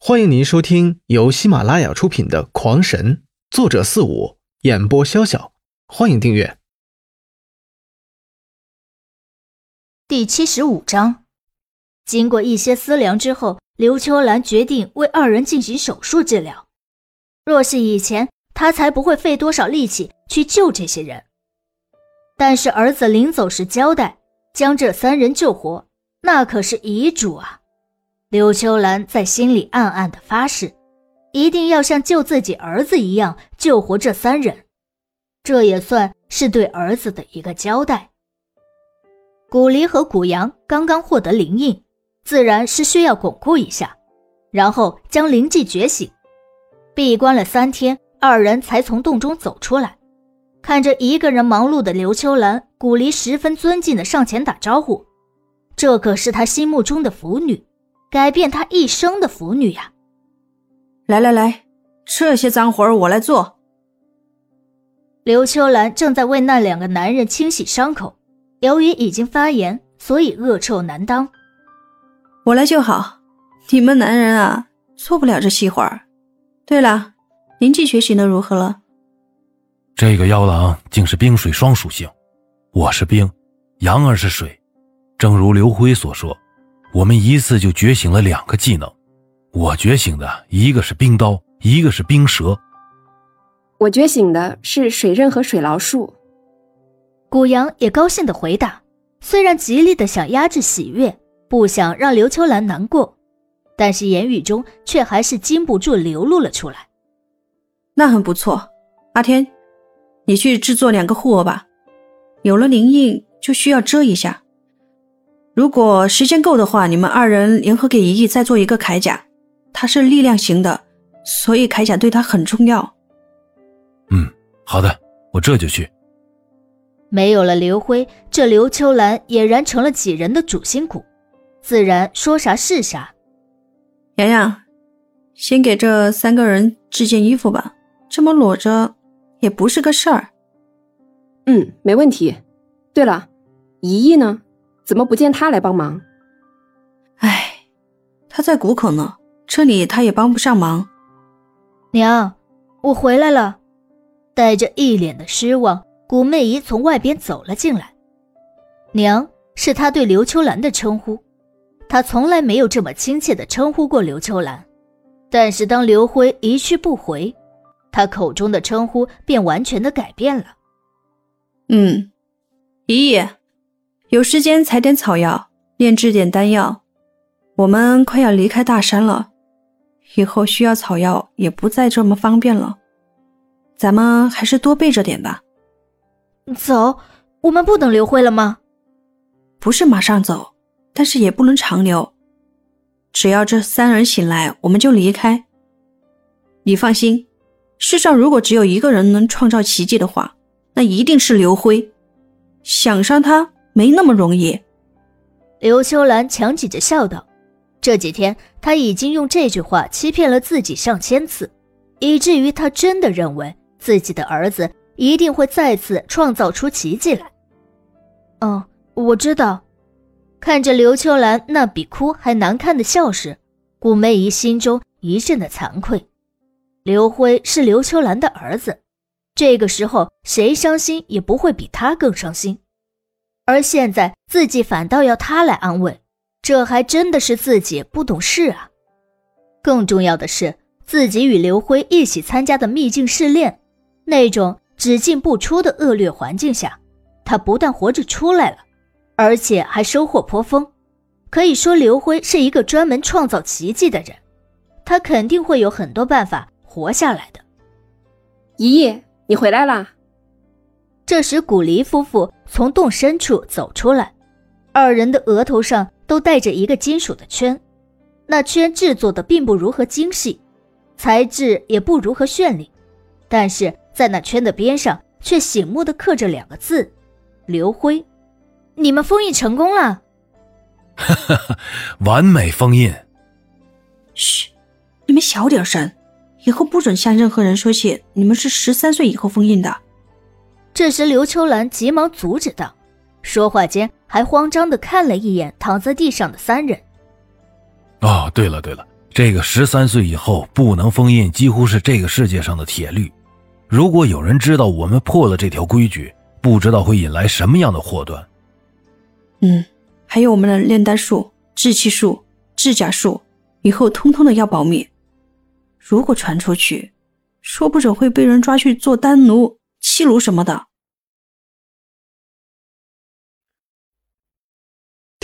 欢迎您收听由喜马拉雅出品的《狂神》，作者四五，演播潇潇。欢迎订阅。第七十五章，经过一些思量之后，刘秋兰决定为二人进行手术治疗。若是以前，她才不会费多少力气去救这些人。但是儿子临走时交代将这三人救活，那可是遗嘱啊。刘秋兰在心里暗暗的发誓，一定要像救自己儿子一样救活这三人，这也算是对儿子的一个交代。古离和古阳刚刚获得灵印，自然是需要巩固一下，然后将灵技觉醒。闭关了三天，二人才从洞中走出来，看着一个人忙碌的刘秋兰，古离十分尊敬的上前打招呼，这可是他心目中的腐女。改变他一生的腐女呀！来来来，这些脏活我来做。刘秋兰正在为那两个男人清洗伤口，由于已经发炎，所以恶臭难当。我来就好，你们男人啊，做不了这细活儿。对了，灵气学习的如何了？这个妖狼竟是冰水双属性，我是冰，阳儿是水，正如刘辉所说。我们一次就觉醒了两个技能，我觉醒的一个是冰刀，一个是冰蛇。我觉醒的是水刃和水牢术。古阳也高兴的回答，虽然极力的想压制喜悦，不想让刘秋兰难过，但是言语中却还是禁不住流露了出来。那很不错，阿天，你去制作两个护额吧，有了灵印就需要遮一下。如果时间够的话，你们二人联合给一翼再做一个铠甲。他是力量型的，所以铠甲对他很重要。嗯，好的，我这就去。没有了刘辉，这刘秋兰俨然成了几人的主心骨，自然说啥是啥。洋洋，先给这三个人制件衣服吧，这么裸着也不是个事儿。嗯，没问题。对了，一翼呢？怎么不见他来帮忙？唉，他在谷口呢，这里他也帮不上忙。娘，我回来了。带着一脸的失望，谷媚姨从外边走了进来。娘是她对刘秋兰的称呼，她从来没有这么亲切的称呼过刘秋兰。但是当刘辉一去不回，她口中的称呼便完全的改变了。嗯，姨姨。有时间采点草药，炼制点丹药。我们快要离开大山了，以后需要草药也不再这么方便了。咱们还是多备着点吧。走，我们不等刘辉了吗？不是马上走，但是也不能长留。只要这三人醒来，我们就离开。你放心，世上如果只有一个人能创造奇迹的话，那一定是刘辉。想杀他。没那么容易，刘秋兰强挤着笑道：“这几天他已经用这句话欺骗了自己上千次，以至于他真的认为自己的儿子一定会再次创造出奇迹来。”哦，我知道。看着刘秋兰那比哭还难看的笑时，顾媚姨心中一阵的惭愧。刘辉是刘秋兰的儿子，这个时候谁伤心也不会比他更伤心。而现在自己反倒要他来安慰，这还真的是自己不懂事啊！更重要的是，自己与刘辉一起参加的秘境试炼，那种只进不出的恶劣环境下，他不但活着出来了，而且还收获颇丰。可以说，刘辉是一个专门创造奇迹的人，他肯定会有很多办法活下来的。姨姨，你回来啦！这时，古离夫妇从洞深处走出来，二人的额头上都戴着一个金属的圈，那圈制作的并不如何精细，材质也不如何绚丽，但是在那圈的边上却醒目的刻着两个字：“刘辉。”你们封印成功了，哈哈，完美封印。嘘，你们小点声，以后不准向任何人说起你们是十三岁以后封印的。这时，刘秋兰急忙阻止道，说话间还慌张的看了一眼躺在地上的三人。哦，对了对了，这个十三岁以后不能封印，几乎是这个世界上的铁律。如果有人知道我们破了这条规矩，不知道会引来什么样的祸端。嗯，还有我们的炼丹术、制气术、制甲术，以后通通的要保密。如果传出去，说不准会被人抓去做丹奴、器奴什么的。